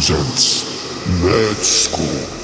presents Madskou.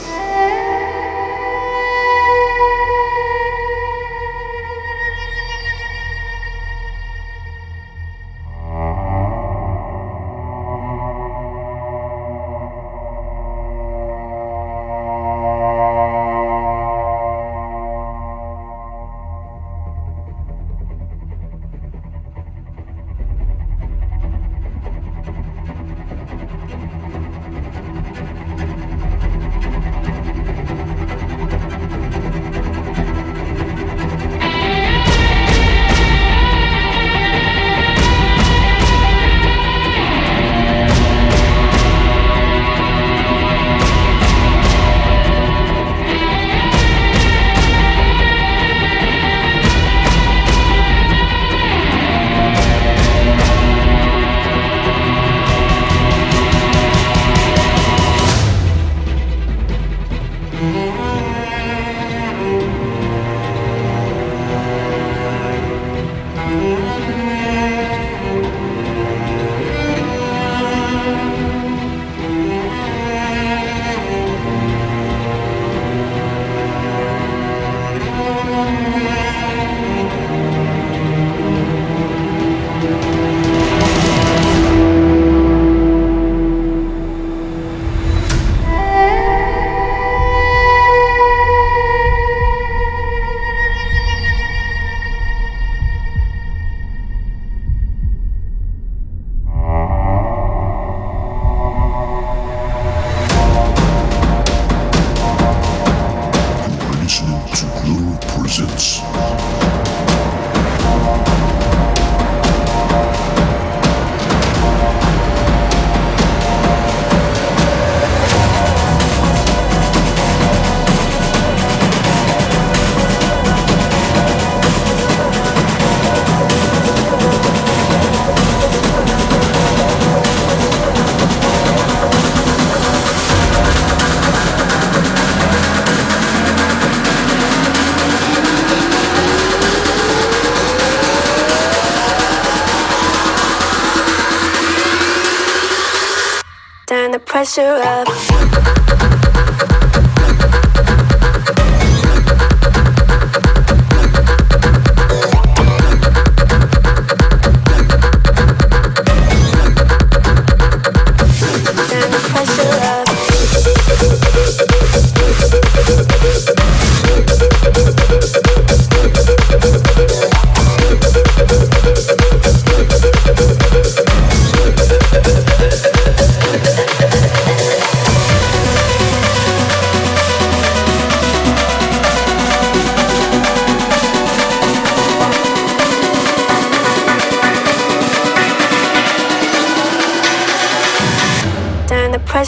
Pressure up.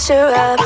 Pressure up.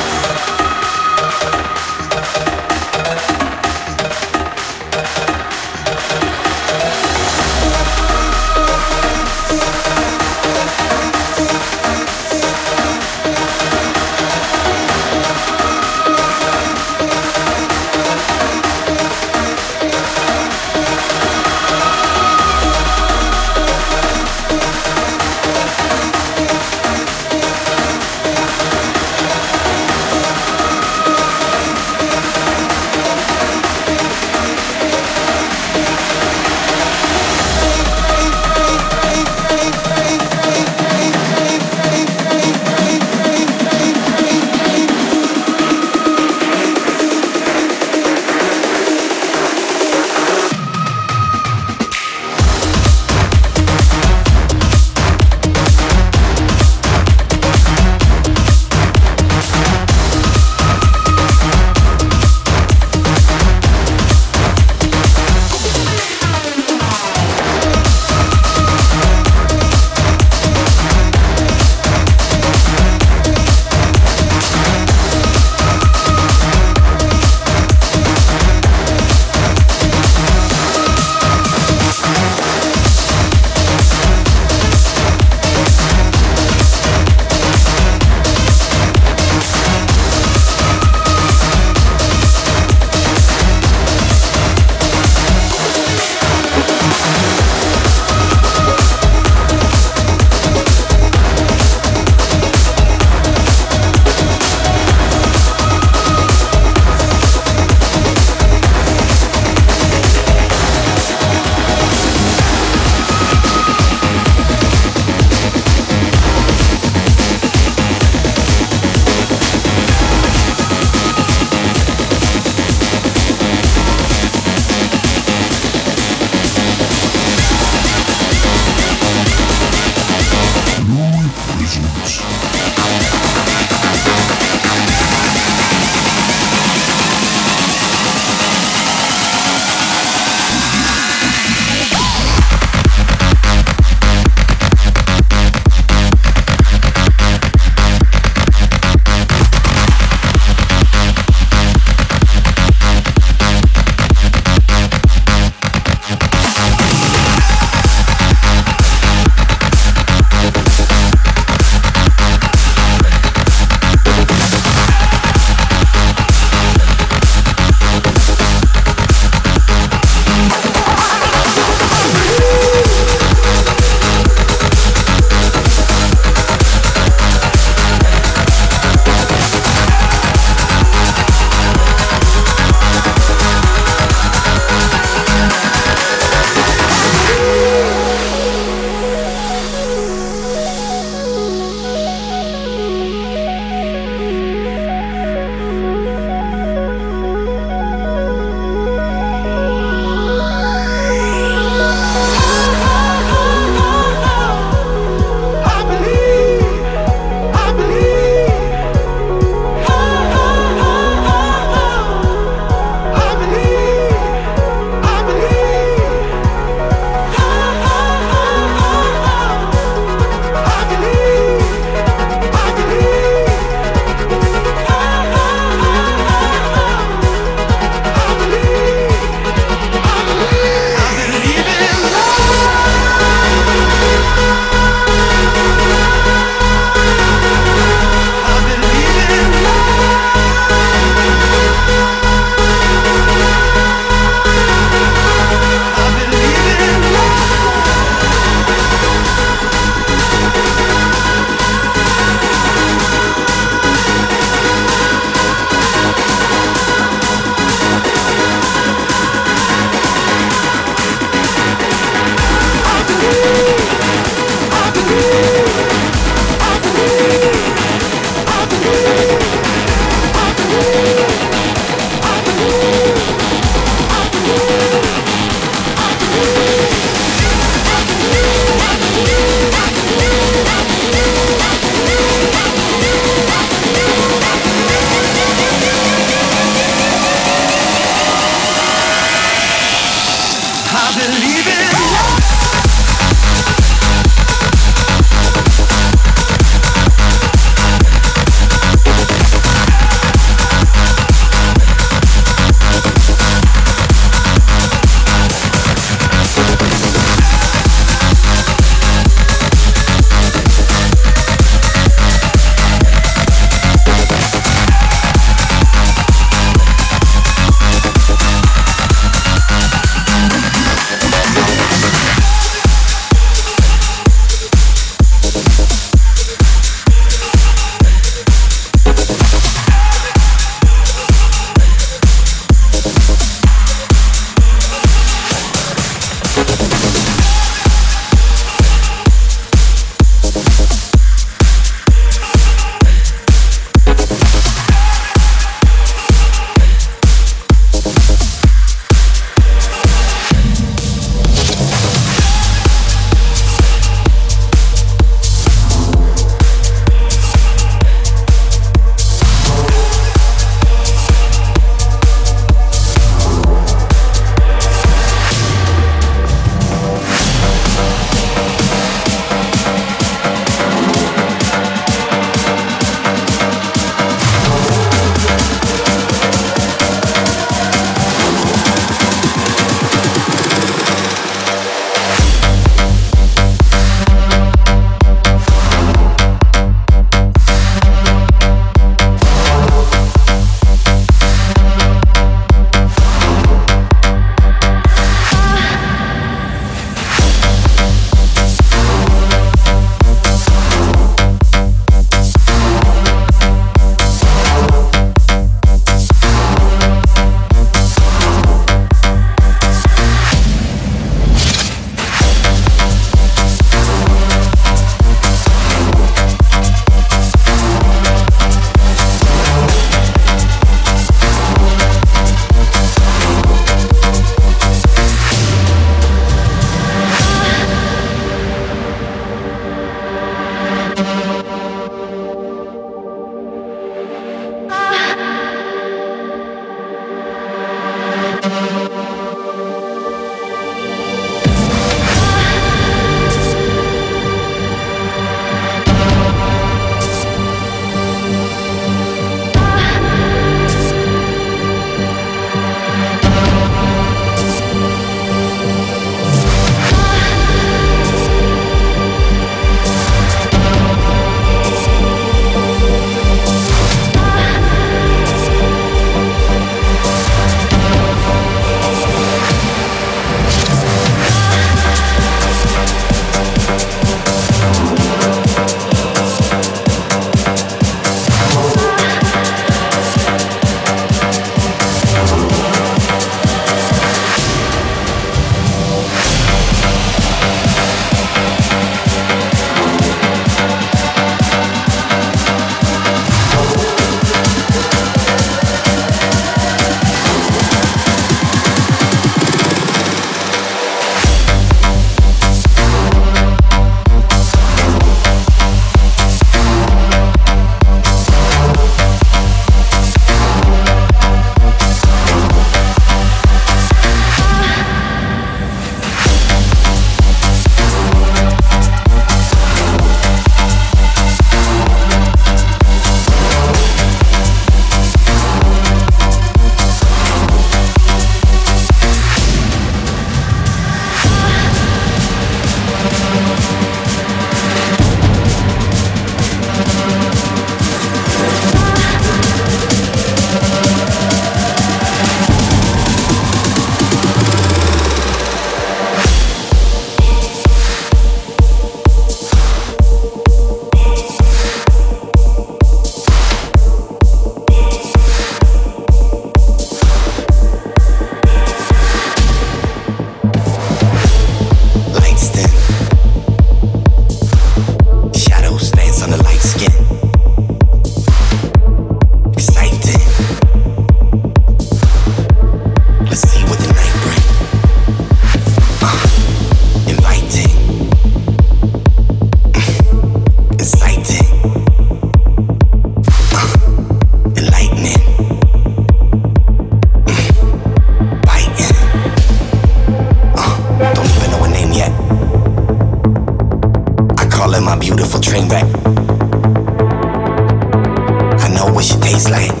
baseline.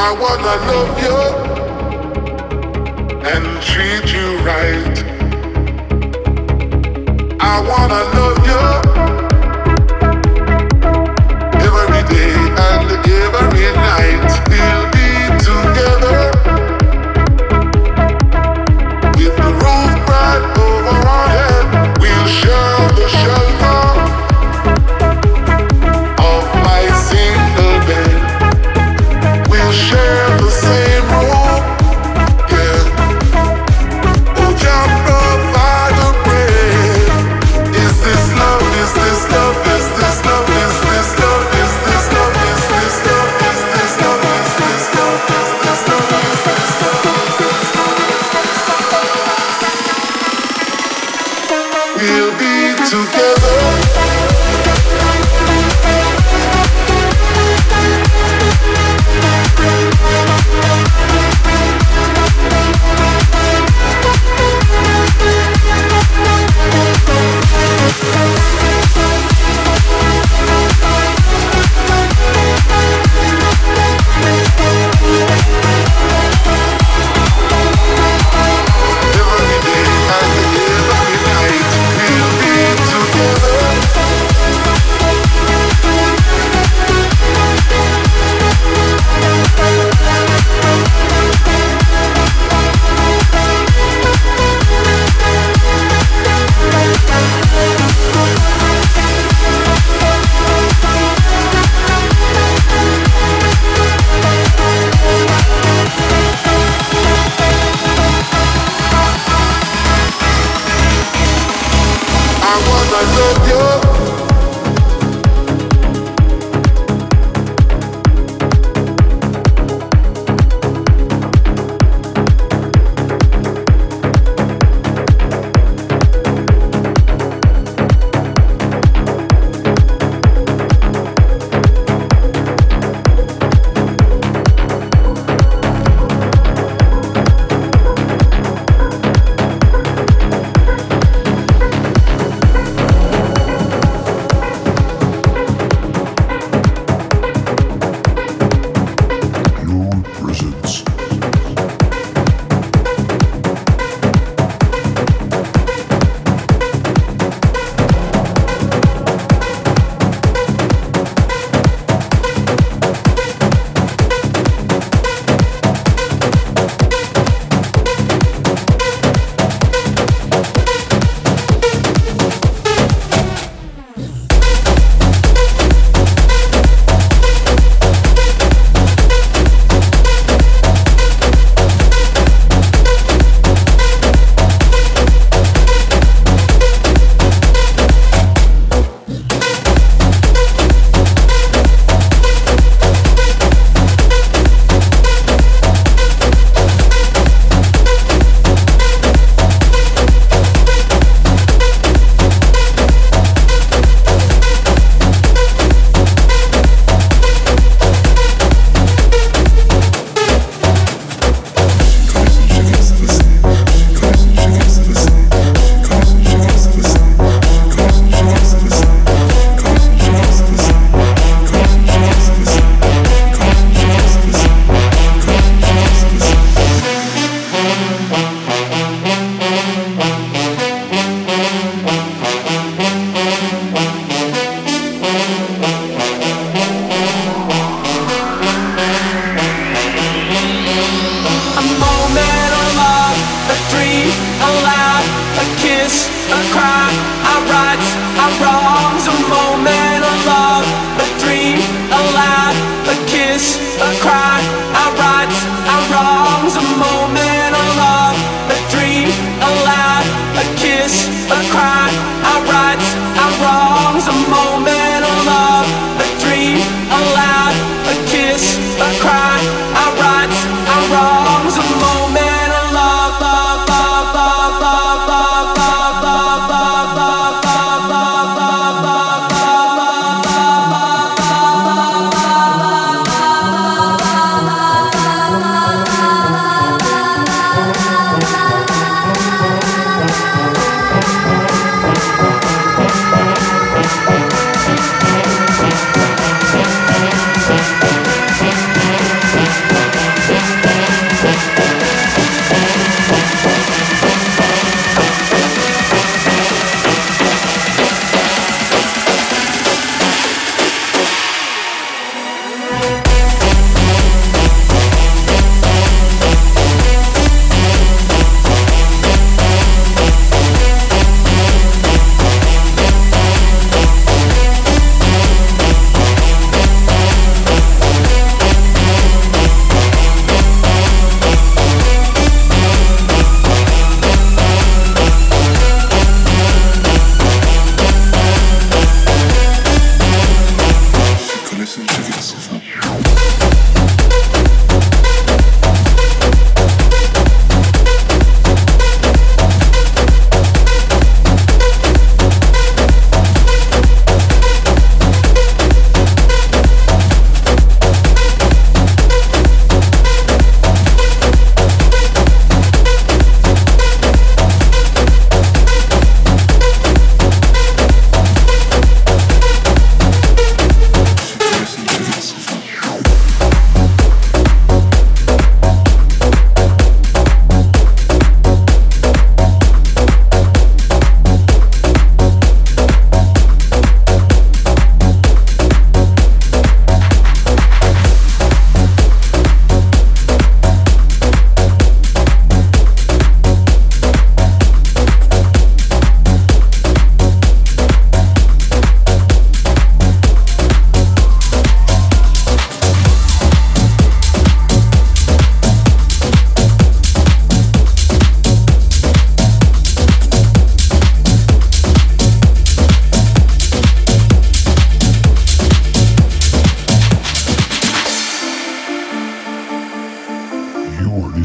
I wanna love you and treat you right. I wanna love you every day and every night.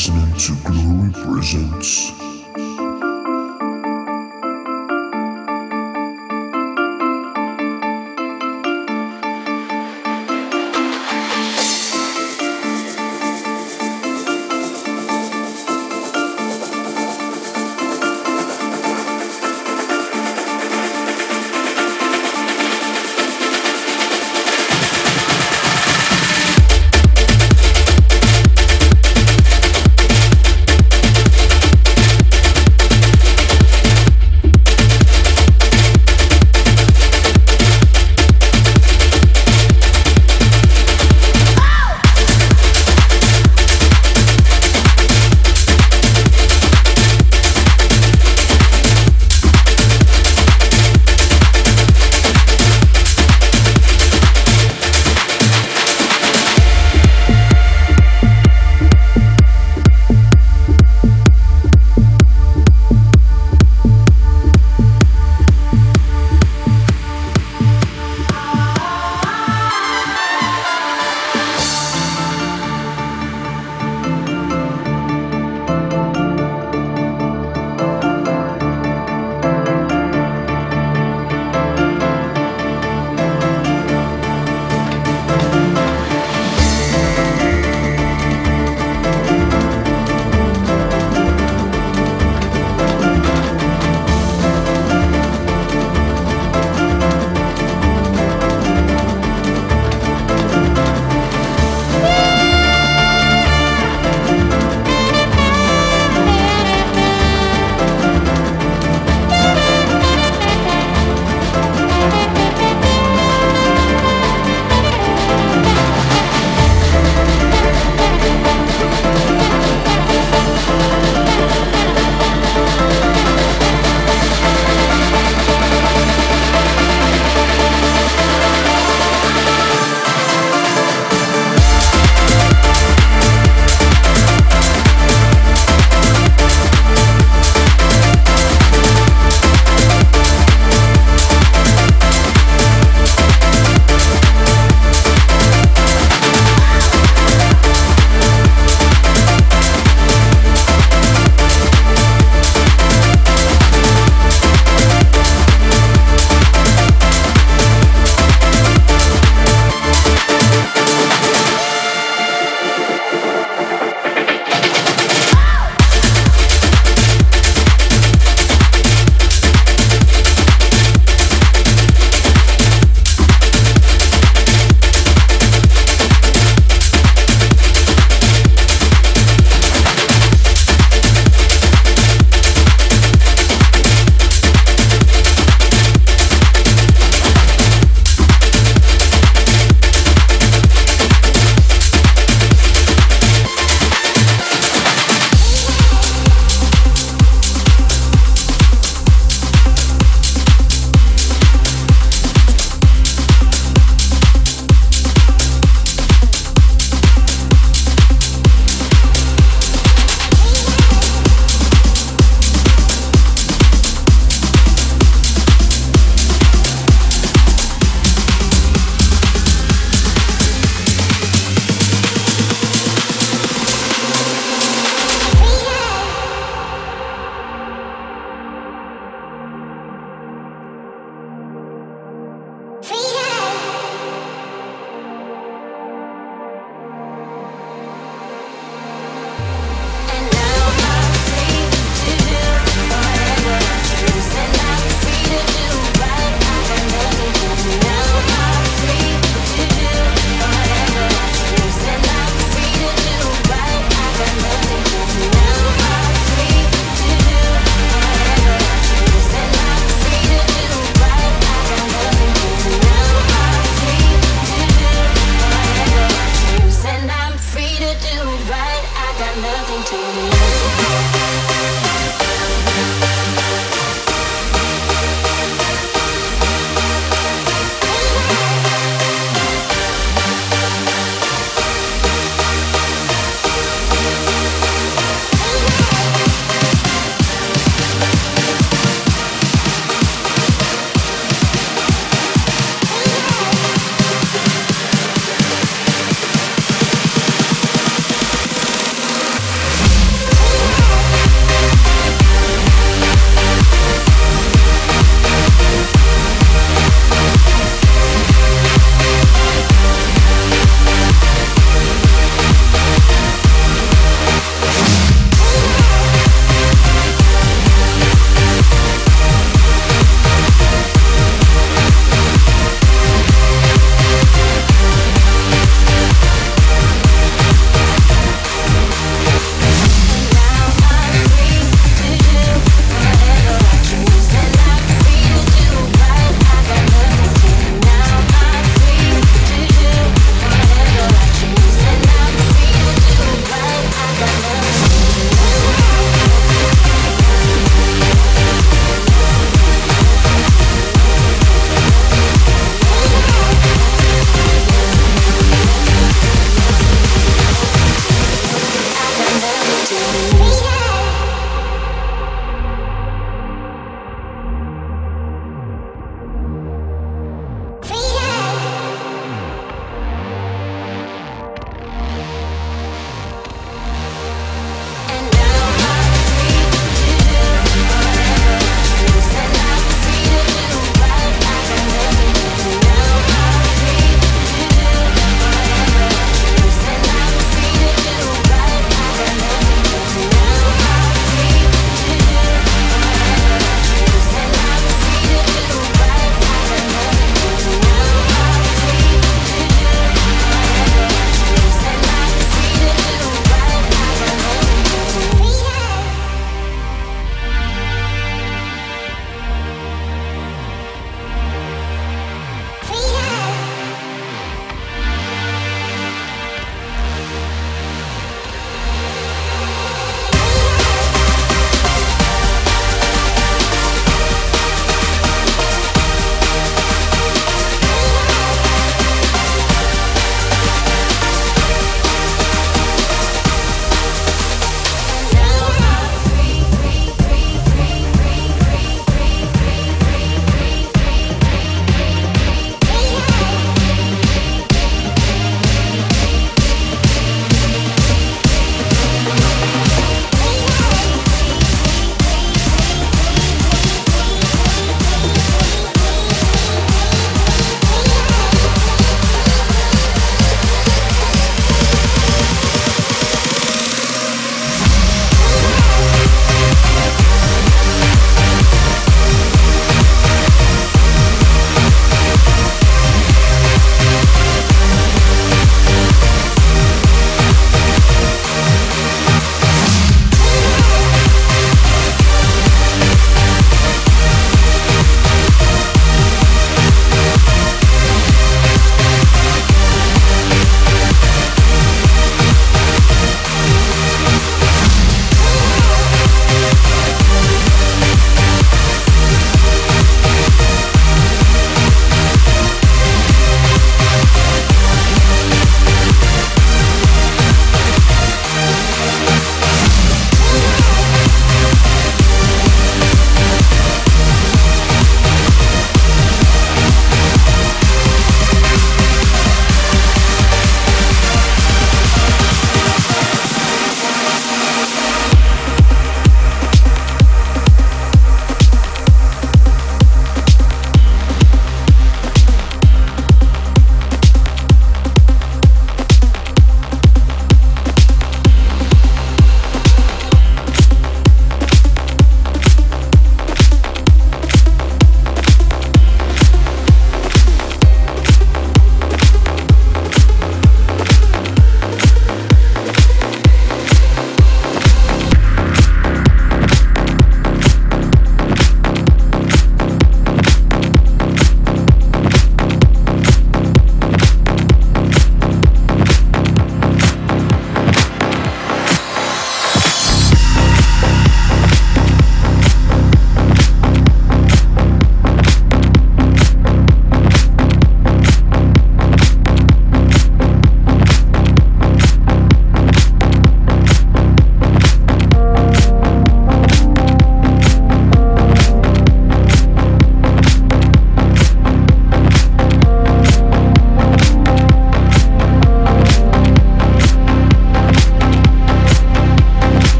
listening to Glorie Presents.